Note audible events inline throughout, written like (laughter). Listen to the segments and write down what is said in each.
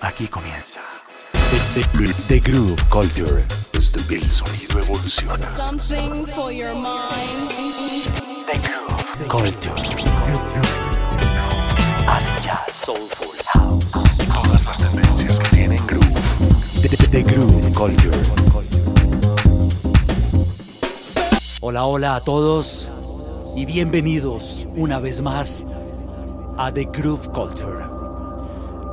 Aquí comienza. The, Groove Culture. El sonido evoluciona. Something for your mind. The Groove Culture. Hace jazz, soulful, house. Todas las tendencias que tienen groove. The, Groove Culture. Hola, hola a todos y bienvenidos una vez más a The Groove Culture.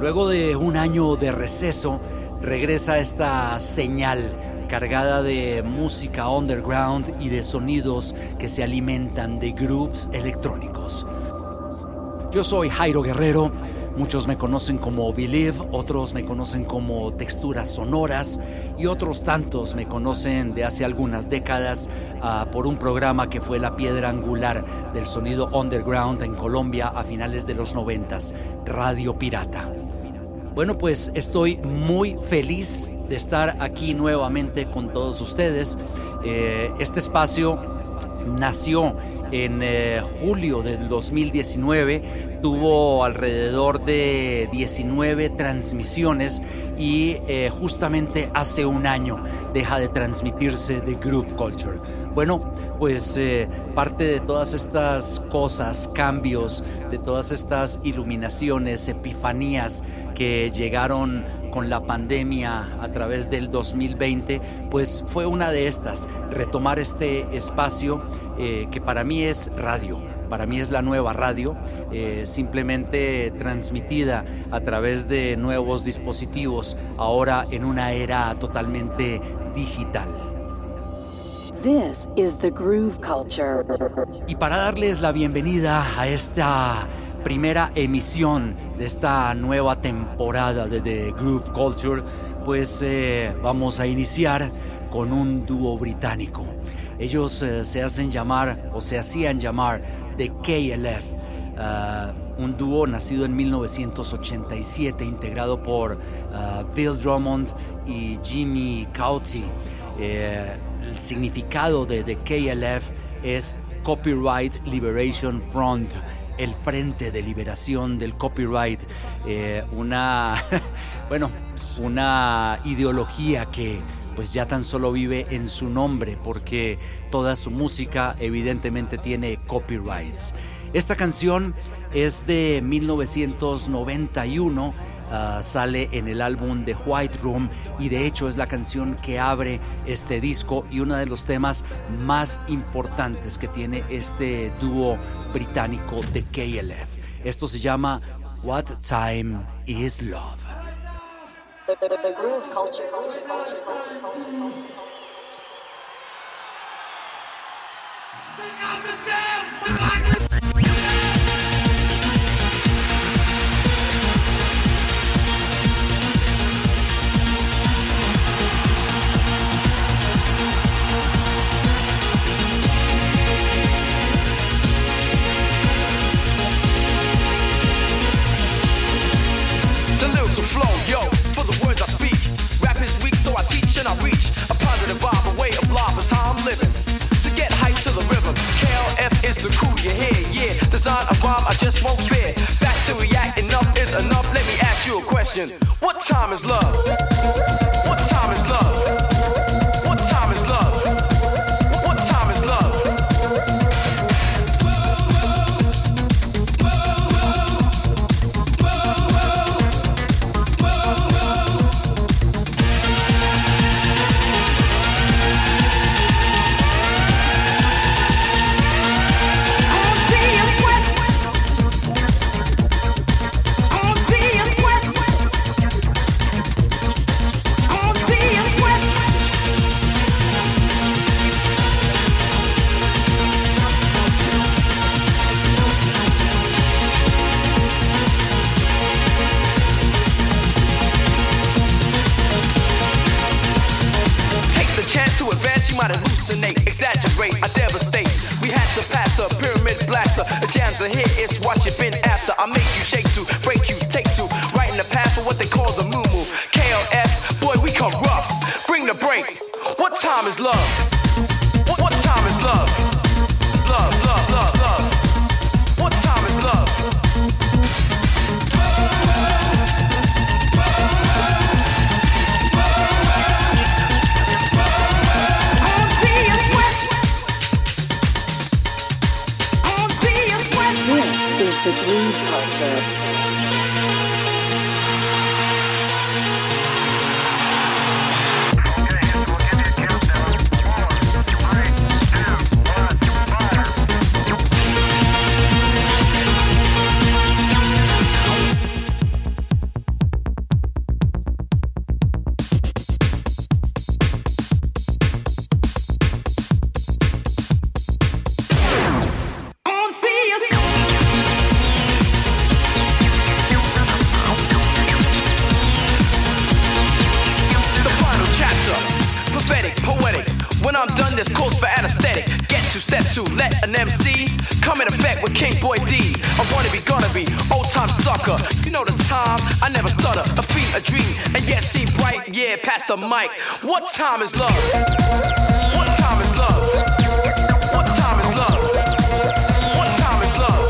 Luego de un año de receso, regresa esta señal cargada de música underground y de sonidos que se alimentan de grooves electrónicos. Yo soy Jairo Guerrero, muchos me conocen como Believe, otros me conocen como Texturas Sonoras y otros tantos me conocen de hace algunas décadas ah, por un programa que fue la piedra angular del sonido underground en Colombia a finales de los noventas, Radio Pirata. Bueno, pues estoy muy feliz de estar aquí nuevamente con todos ustedes. Eh, este espacio nació en eh, julio del 2019, tuvo alrededor de 19 transmisiones y eh, justamente hace un año deja de transmitirse de Groove Culture. Bueno, pues parte de todas estas cosas, cambios, de todas estas iluminaciones, epifanías que llegaron con la pandemia a través del 2020, pues fue una de estas, retomar este espacio eh, que para mí es radio, para mí es la nueva radio, eh, simplemente transmitida a través de nuevos dispositivos, ahora en una era totalmente digital. This is the groove culture. Y para darles la bienvenida a esta primera emisión de esta nueva temporada de The Groove Culture, pues eh, vamos a iniciar con un dúo británico. Ellos eh, se hacen llamar o se hacían llamar The KLF, eh, un dúo nacido en 1987 integrado por Bill Drummond y Jimmy Cauty. el significado de The KLF es Copyright Liberation Front el Frente de Liberación del Copyright, eh, una, (laughs) bueno, una ideología que pues ya tan solo vive en su nombre porque toda su música evidentemente tiene copyrights. Esta canción es de 1991 Ah, sale en el álbum The White Room y de hecho es la canción que abre este disco y uno de los temas más importantes que tiene este dúo británico de KLF. Esto se llama What Time Is Love. the, the, the, groove culture. culture, culture, culture, culture. Time is love? What time is love? What time is love? What time is love?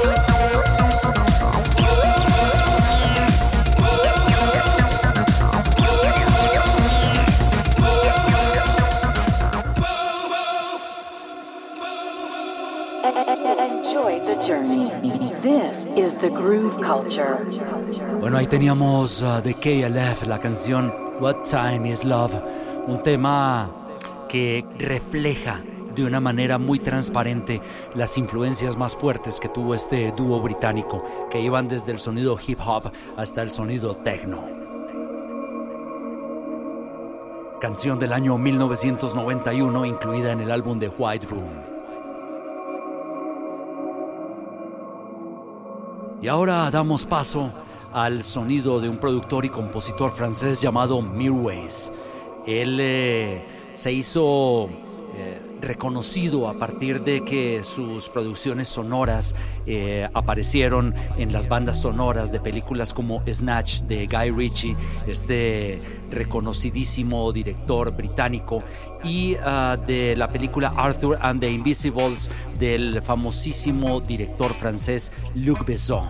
Enjoy the journey. This is the groove culture. Bueno, ahí teníamos uh, de KLF la canción What Time Is Love, un tema que refleja de una manera muy transparente las influencias más fuertes que tuvo este dúo británico, que iban desde el sonido hip hop hasta el sonido techno. Canción del año 1991 incluida en el álbum de White Room. Y ahora damos paso al sonido de un productor y compositor francés llamado Mirwais. Él eh, se hizo eh, reconocido a partir de que sus producciones sonoras eh, aparecieron en las bandas sonoras de películas como Snatch de Guy Ritchie, este reconocidísimo director británico, y ah, de la película Arthur and the Invisibles del famosísimo director francés Luc Besson.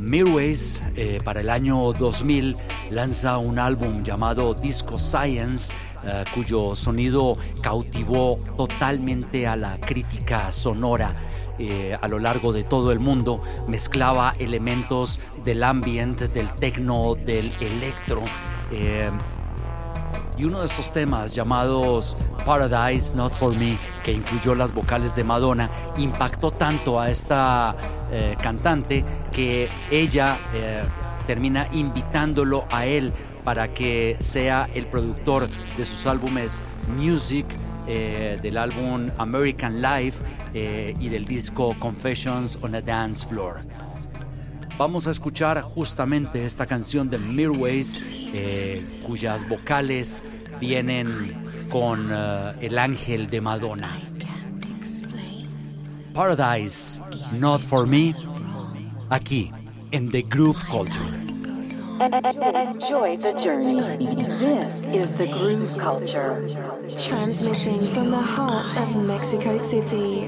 Mirwais, eh, para el año 2000, lanza un álbum llamado Disco Science, eh, cuyo sonido cautivó totalmente a la crítica sonora. eh, a lo largo de todo el mundo mezclaba elementos del ambient, del techno, del electro. Y uno de estos temas llamados Paradise Not For Me, que incluyó las vocales de Madonna, impactó tanto a esta eh, cantante que ella eh, termina invitándolo a él para que sea el productor de sus álbumes Music, eh, del álbum American Life y del disco Confessions on a Dance Floor. Vamos a escuchar justamente esta canción de Mirwais, eh, cuyas vocales vienen con eh, el ángel de Madonna. Paradise, Not For Me, aquí en The Groove Culture. Enjoy the journey. This is the groove culture. Transmitting from the heart of Mexico City.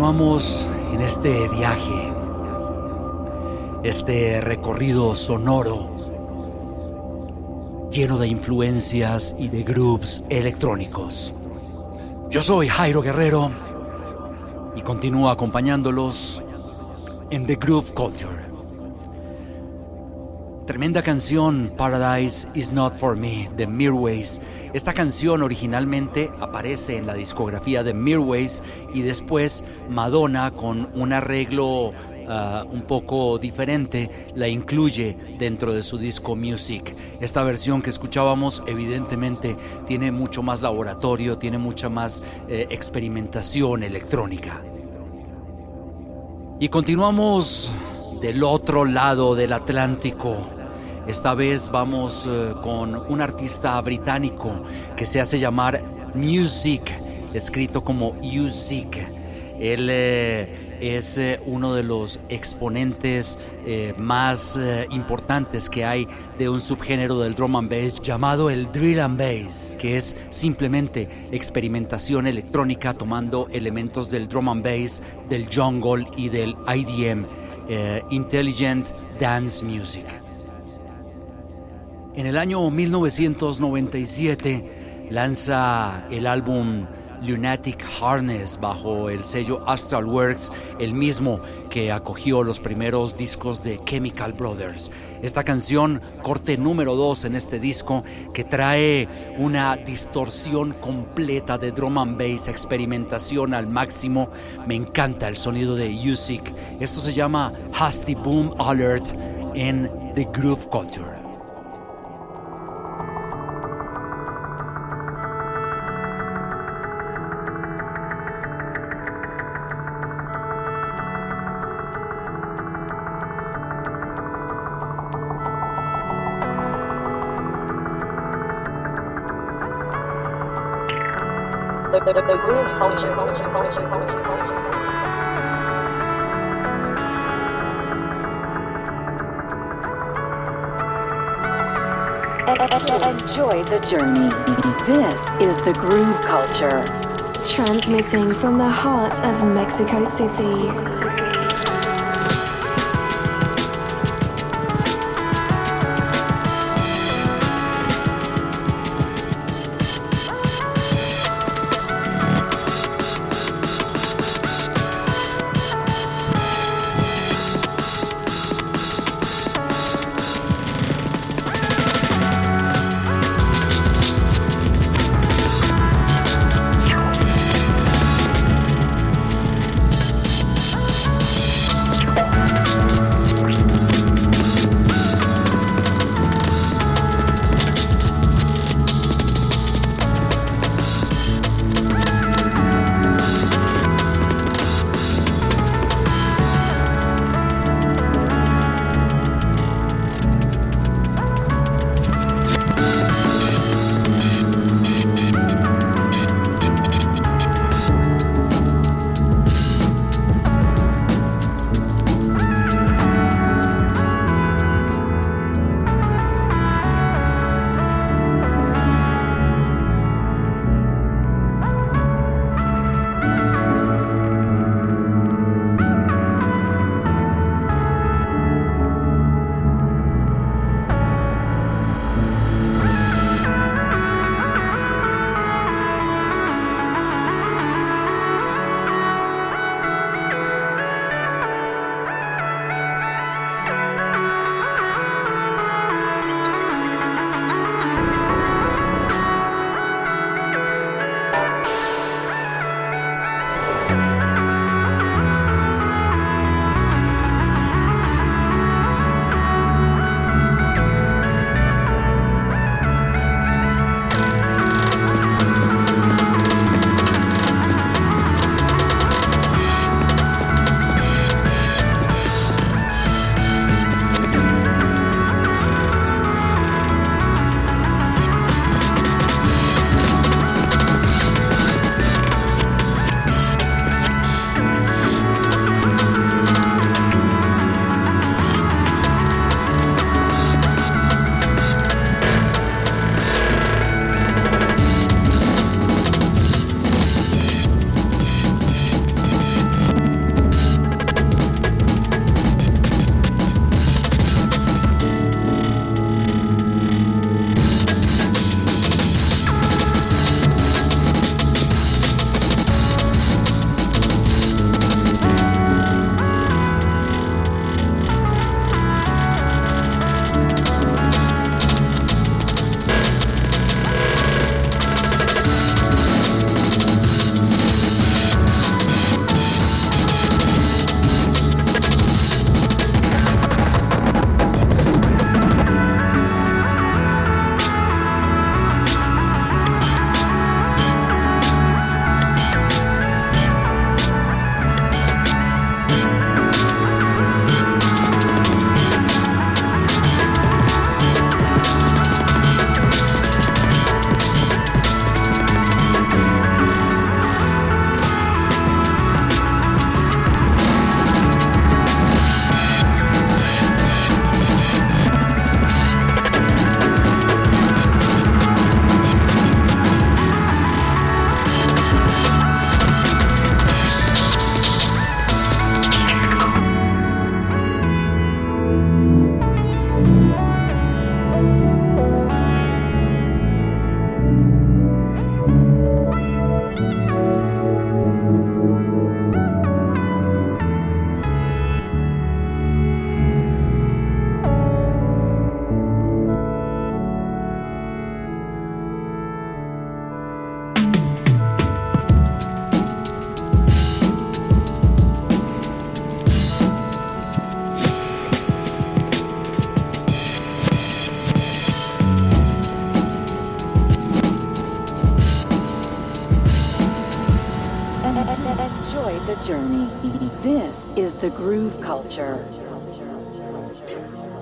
Continuamos en este viaje, este recorrido sonoro lleno de influencias y de grooves electrónicos. Yo soy Jairo Guerrero y continúo acompañándolos en The Groove Culture. Tremenda canción, Paradise is Not For Me, de Mirways. Esta canción originalmente aparece en la discografía de Mirways y después Madonna, con un arreglo ah, un poco diferente, la incluye dentro de su disco Music. Esta versión que escuchábamos evidentemente tiene mucho más laboratorio, tiene mucha más eh, experimentación electrónica. Y continuamos del otro lado del Atlántico. Esta vez vamos eh, con un artista británico que se hace llamar Music, escrito como Music. Él eh, es eh, uno de los exponentes más importantes que hay de un subgénero del drum and bass llamado el drill and bass, que es simplemente experimentación electrónica tomando elementos del drum and bass, del jungle y del IDM, Intelligent Dance Music. En el año 1997 lanza el álbum Lunatic Harness bajo el sello Astral Works, el mismo que acogió los primeros discos de Chemical Brothers. Esta canción, corte número 2 en este disco, que trae una distorsión completa de drum and bass, experimentación al máximo. Me encanta el sonido de Music. Esto se llama Hasty Boom Alert en The Groove Culture. Enjoy the journey. This is the groove culture. Transmitting from the heart of Mexico City.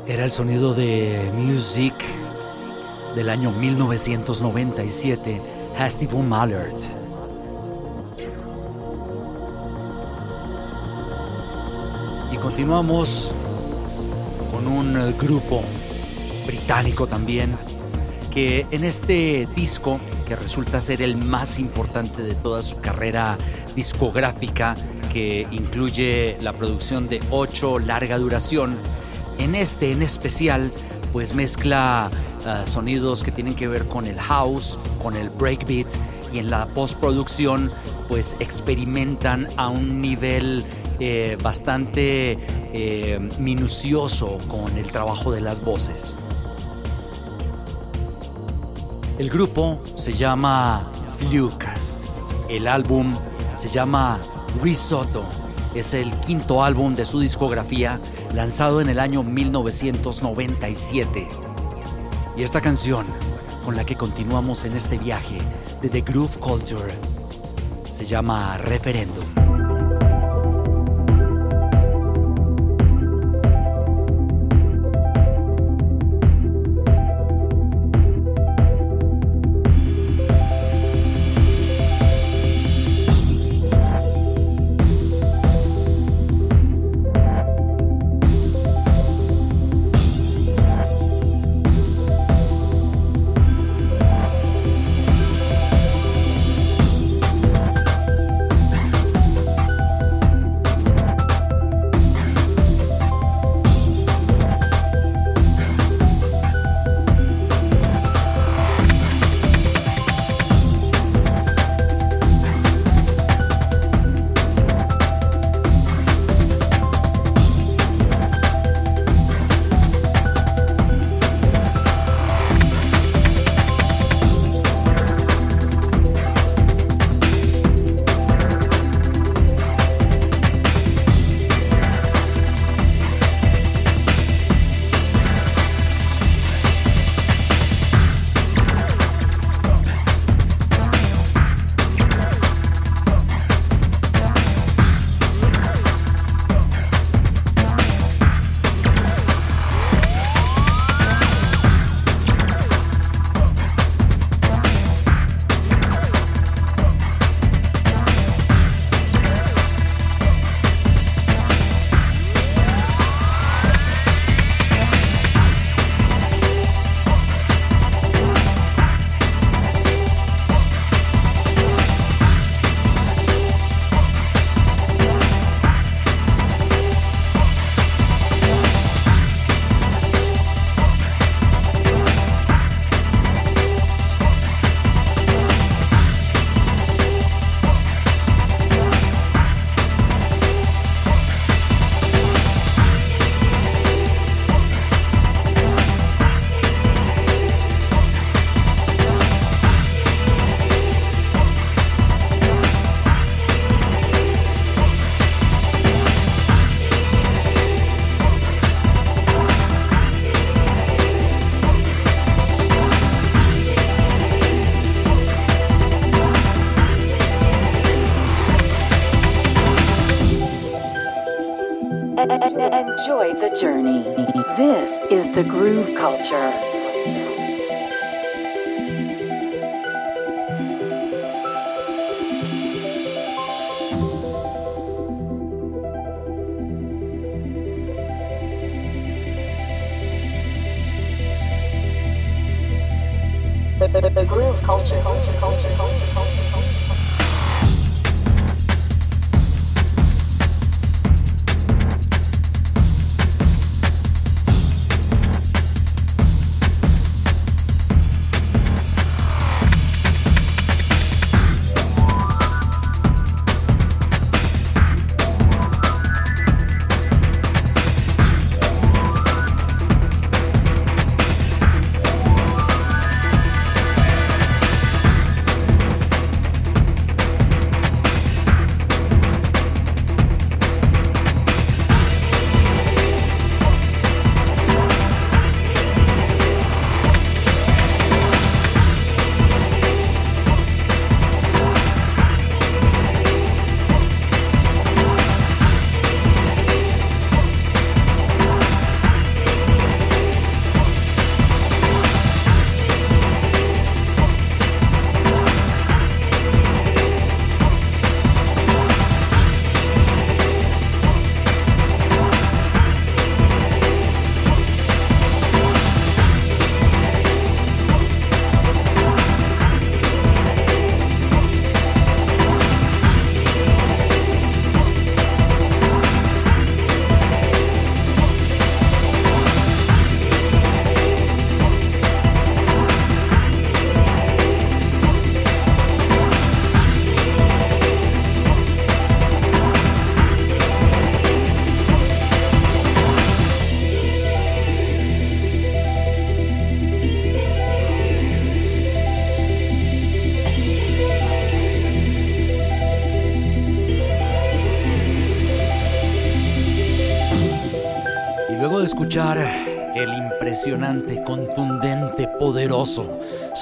Era el sonido de Music del año 1997, Hasty von Mallert. Y continuamos con un eh, grupo británico también que en este disco, que resulta ser el más importante de toda su carrera discográfica, que incluye la producción de ocho larga duración, en este en especial, pues mezcla uh, sonidos que tienen que ver con el house, con el breakbeat y en la postproducción, pues experimentan a un nivel eh, bastante eh, minucioso con el trabajo de las voces. El grupo se llama Fluke. El álbum se llama Risotto. Es el quinto álbum de su discografía lanzado en el año 1997. Y esta canción con la que continuamos en este viaje de The Groove Culture se llama Referendum.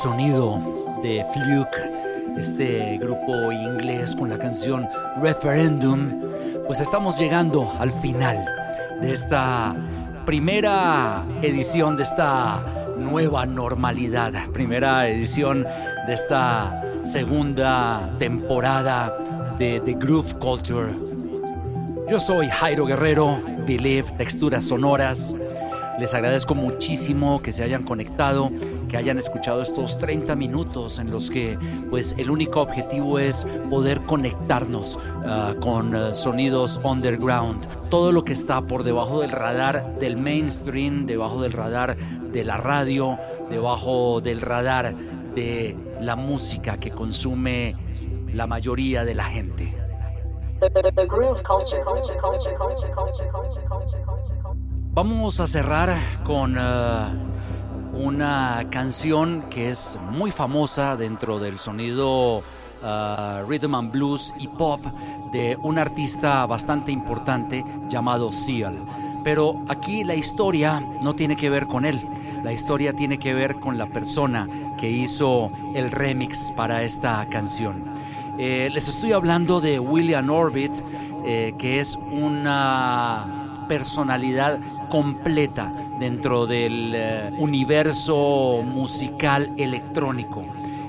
Sonido de Fluke, este grupo inglés con la canción Referendum, pues estamos llegando al final de esta primera edición de esta nueva normalidad, primera edición de esta segunda temporada de The Groove Culture. Yo soy Jairo Guerrero, Believe, Texturas Sonoras. Les agradezco muchísimo que se hayan conectado, que hayan escuchado estos 30 minutos en los que pues el único objetivo es poder conectarnos ah, con ah, sonidos underground, todo lo que está por debajo del radar del mainstream, debajo del radar de la radio, debajo del radar de la música que consume la mayoría de la gente. Vamos a cerrar con eh, una canción que es muy famosa dentro del sonido eh, rhythm and blues y pop de un artista bastante importante llamado Seal. Pero aquí la historia no tiene que ver con él. La historia tiene que ver con la persona que hizo el remix para esta canción. Eh, les estoy hablando de William Orbit, eh, que es una personalidad completa dentro del eh, universo musical electrónico.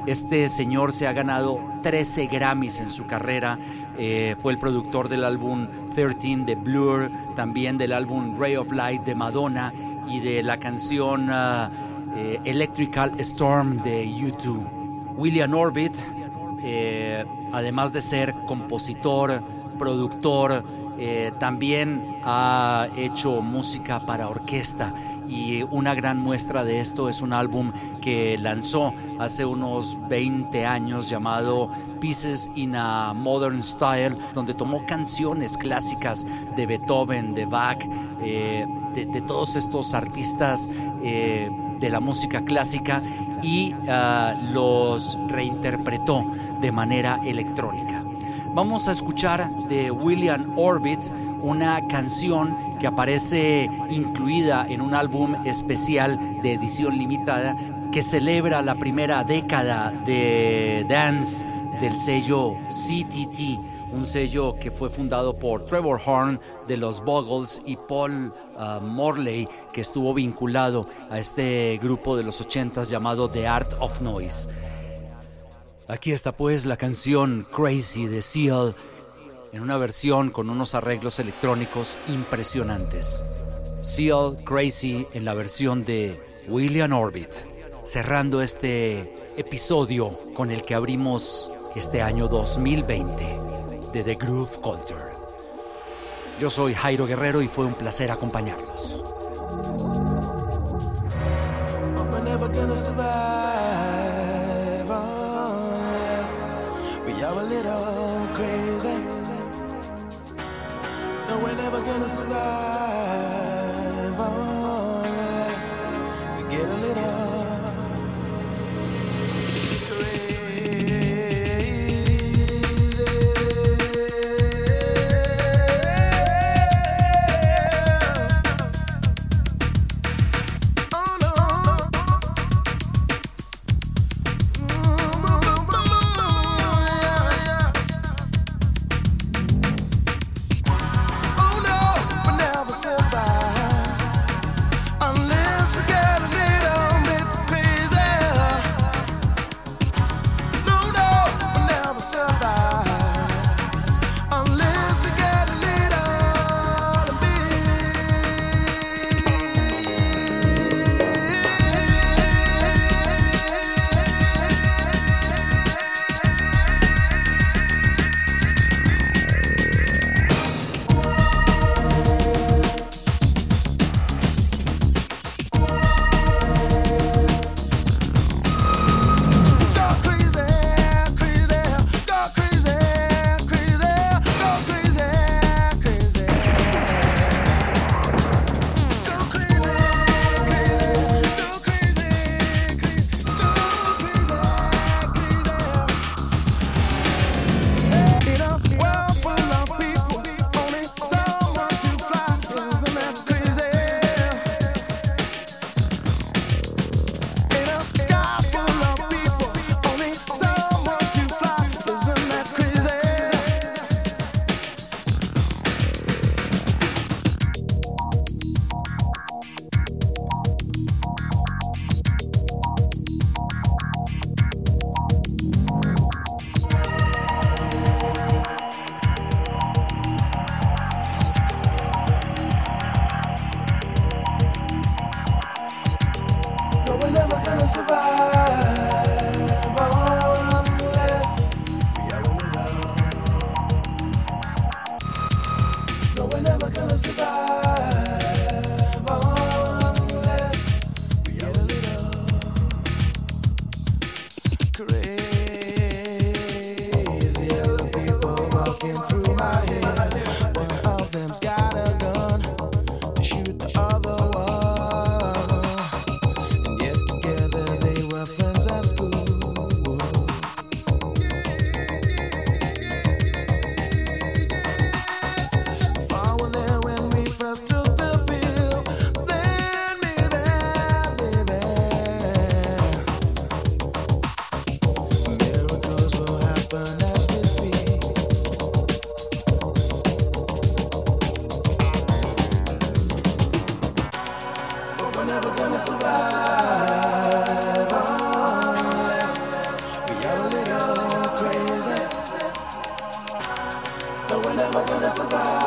Este señor se ha ganado 13 Grammys en su carrera. eh, fue el productor del álbum 13 de Blur, también del álbum Ray of Light de Madonna y de la canción eh, Electrical Storm de U2. William Orbit, además de ser compositor, productor, eh, también ha hecho música para orquesta y una gran muestra de esto es un álbum que lanzó hace unos 20 años llamado Pieces in a Modern Style, donde tomó canciones clásicas de Beethoven, de Bach, eh, de, todos estos artistas eh, de la música clásica y ah, los reinterpretó de manera electrónica. Vamos a escuchar de William Orbit una canción que aparece incluida en un álbum especial de edición limitada que celebra la primera década de dance del sello CTT, un sello que fue fundado por Trevor Horn de los Buggles y Paul uh, Morley, que estuvo vinculado a este grupo de los 80s llamado The Art of Noise. Aquí está pues la canción Crazy de Seal en una versión con unos arreglos electrónicos impresionantes. Seal Crazy en la versión de William Orbit, cerrando este episodio con el que abrimos este año 2020 de The Groove Culture. Yo soy Jairo Guerrero y fue un placer acompañarlos. Internacional. No, we're